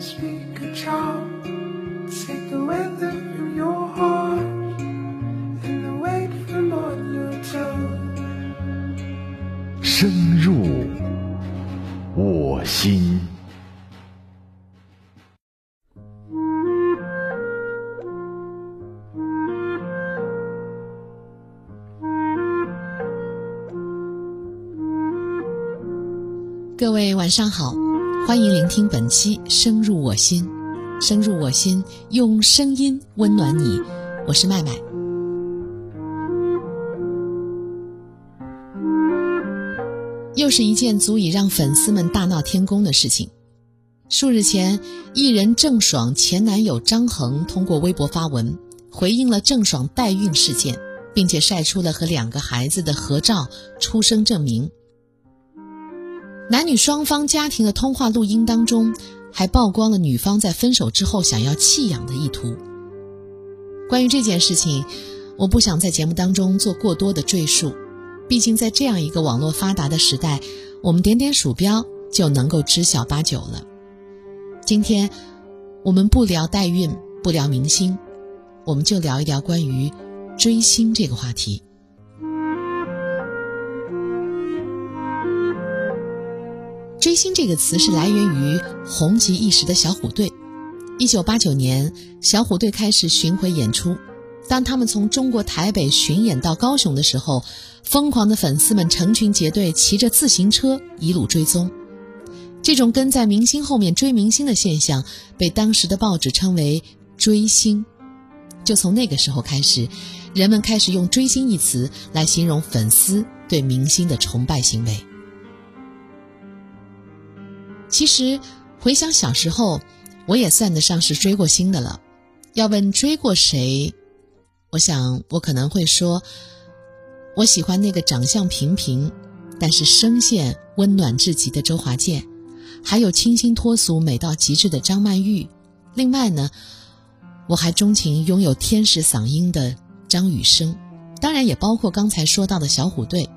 speak a charm. Take the weather from your heart and the weight from on your tongue. 深入我心。各位晚上好，欢迎聆听本期《深入我心》，深入我心，用声音温暖你。我是麦麦。又是一件足以让粉丝们大闹天宫的事情。数日前，艺人郑爽前男友张恒通过微博发文，回应了郑爽代孕事件，并且晒出了和两个孩子的合照、出生证明。男女双方家庭的通话录音当中，还曝光了女方在分手之后想要弃养的意图。关于这件事情，我不想在节目当中做过多的赘述，毕竟在这样一个网络发达的时代，我们点点鼠标就能够知晓八九了。今天，我们不聊代孕，不聊明星，我们就聊一聊关于追星这个话题。星这个词是来源于红极一时的小虎队。一九八九年，小虎队开始巡回演出。当他们从中国台北巡演到高雄的时候，疯狂的粉丝们成群结队，骑着自行车一路追踪。这种跟在明星后面追明星的现象，被当时的报纸称为“追星”。就从那个时候开始，人们开始用“追星”一词来形容粉丝对明星的崇拜行为。其实，回想小时候，我也算得上是追过星的了。要问追过谁，我想我可能会说，我喜欢那个长相平平，但是声线温暖至极的周华健，还有清新脱俗、美到极致的张曼玉。另外呢，我还钟情拥有天使嗓音的张雨生，当然也包括刚才说到的小虎队。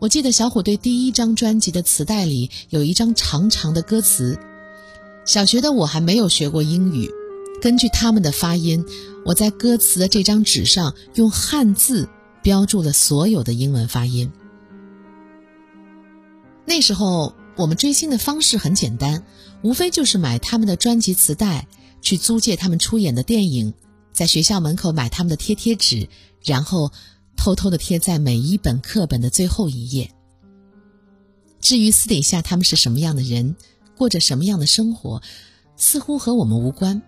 我记得小虎队第一张专辑的磁带里有一张长长的歌词。小学的我还没有学过英语，根据他们的发音，我在歌词的这张纸上用汉字标注了所有的英文发音。那时候我们追星的方式很简单，无非就是买他们的专辑磁带，去租借他们出演的电影，在学校门口买他们的贴贴纸，然后。偷偷的贴在每一本课本的最后一页。至于私底下他们是什么样的人，过着什么样的生活，似乎和我们无关。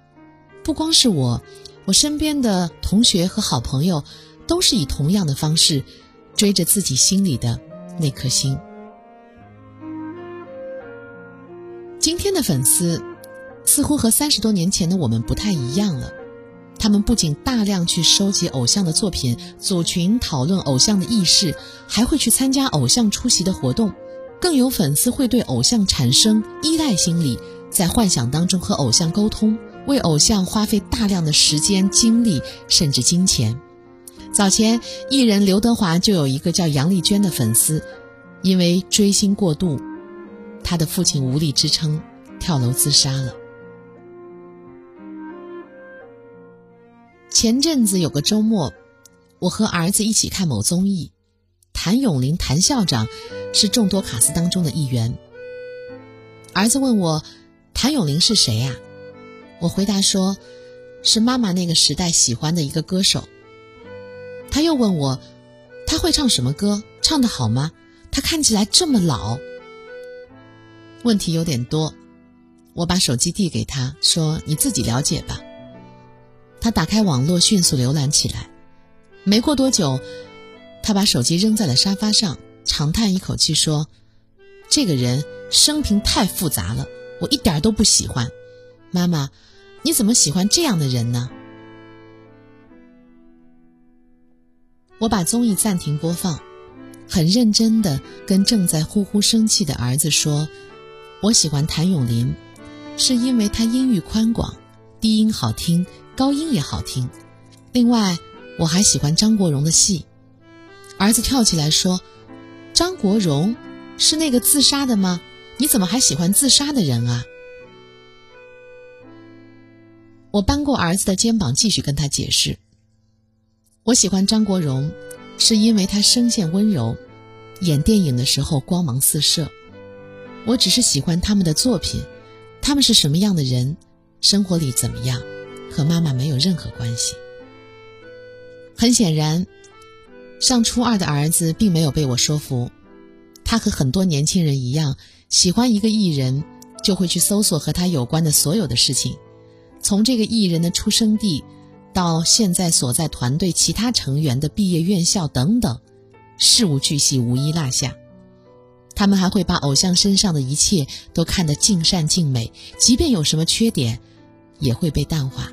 不光是我，我身边的同学和好朋友，都是以同样的方式追着自己心里的那颗星。今天的粉丝，似乎和三十多年前的我们不太一样了。他们不仅大量去收集偶像的作品，组群讨论偶像的轶事，还会去参加偶像出席的活动，更有粉丝会对偶像产生依赖心理，在幻想当中和偶像沟通，为偶像花费大量的时间、精力，甚至金钱。早前，艺人刘德华就有一个叫杨丽娟的粉丝，因为追星过度，他的父亲无力支撑，跳楼自杀了。前阵子有个周末，我和儿子一起看某综艺，谭咏麟谭校长是众多卡司当中的一员。儿子问我，谭咏麟是谁呀？我回答说，是妈妈那个时代喜欢的一个歌手。他又问我，他会唱什么歌？唱的好吗？他看起来这么老。问题有点多，我把手机递给他说：“你自己了解吧。”他打开网络，迅速浏览起来。没过多久，他把手机扔在了沙发上，长叹一口气说：“这个人生平太复杂了，我一点都不喜欢。”妈妈，你怎么喜欢这样的人呢？我把综艺暂停播放，很认真的跟正在呼呼生气的儿子说：“我喜欢谭咏麟，是因为他音域宽广，低音好听。”高音也好听，另外我还喜欢张国荣的戏。儿子跳起来说：“张国荣是那个自杀的吗？你怎么还喜欢自杀的人啊？”我扳过儿子的肩膀，继续跟他解释：我喜欢张国荣，是因为他声线温柔，演电影的时候光芒四射。我只是喜欢他们的作品，他们是什么样的人，生活里怎么样，和妈妈没有任何关系。很显然，上初二的儿子并没有被我说服。他和很多年轻人一样，喜欢一个艺人，就会去搜索和他有关的所有的事情，从这个艺人的出生地，到现在所在团队其他成员的毕业院校等等，事无巨细，无一落下。他们还会把偶像身上的一切都看得尽善尽美，即便有什么缺点，也会被淡化。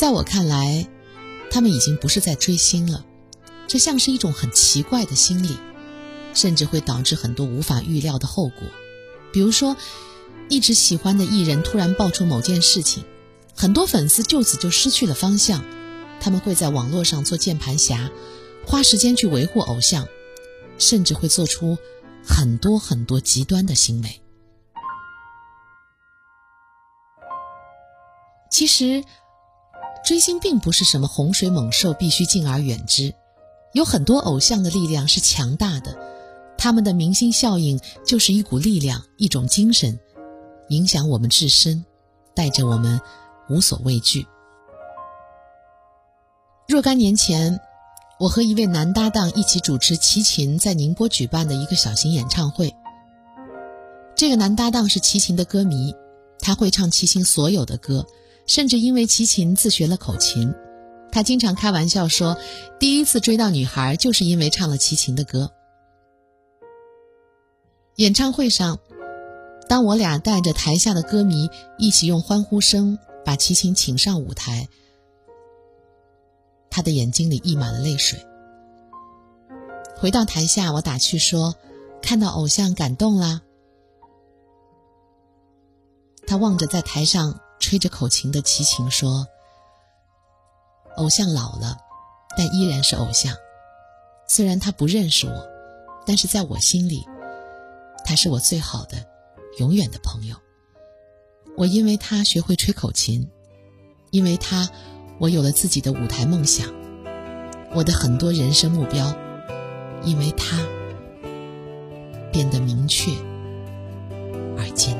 在我看来，他们已经不是在追星了，这像是一种很奇怪的心理，甚至会导致很多无法预料的后果。比如说，一直喜欢的艺人突然爆出某件事情，很多粉丝就此就失去了方向，他们会在网络上做键盘侠，花时间去维护偶像，甚至会做出很多很多极端的行为。其实。追星并不是什么洪水猛兽，必须敬而远之。有很多偶像的力量是强大的，他们的明星效应就是一股力量，一种精神，影响我们自身，带着我们无所畏惧。若干年前，我和一位男搭档一起主持齐秦在宁波举办的一个小型演唱会。这个男搭档是齐秦的歌迷，他会唱齐秦所有的歌。甚至因为齐秦自学了口琴，他经常开玩笑说，第一次追到女孩就是因为唱了齐秦的歌。演唱会上，当我俩带着台下的歌迷一起用欢呼声把齐秦请上舞台，他的眼睛里溢满了泪水。回到台下，我打趣说：“看到偶像感动啦。”他望着在台上。吹着口琴的齐秦说：“偶像老了，但依然是偶像。虽然他不认识我，但是在我心里，他是我最好的、永远的朋友。我因为他学会吹口琴，因为他，我有了自己的舞台梦想，我的很多人生目标，因为他，变得明确而坚定。”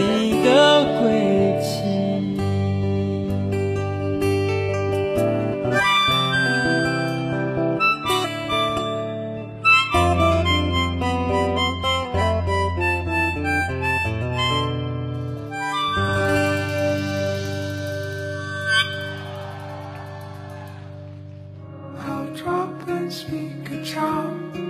你的轨迹。好，找歌曲歌唱。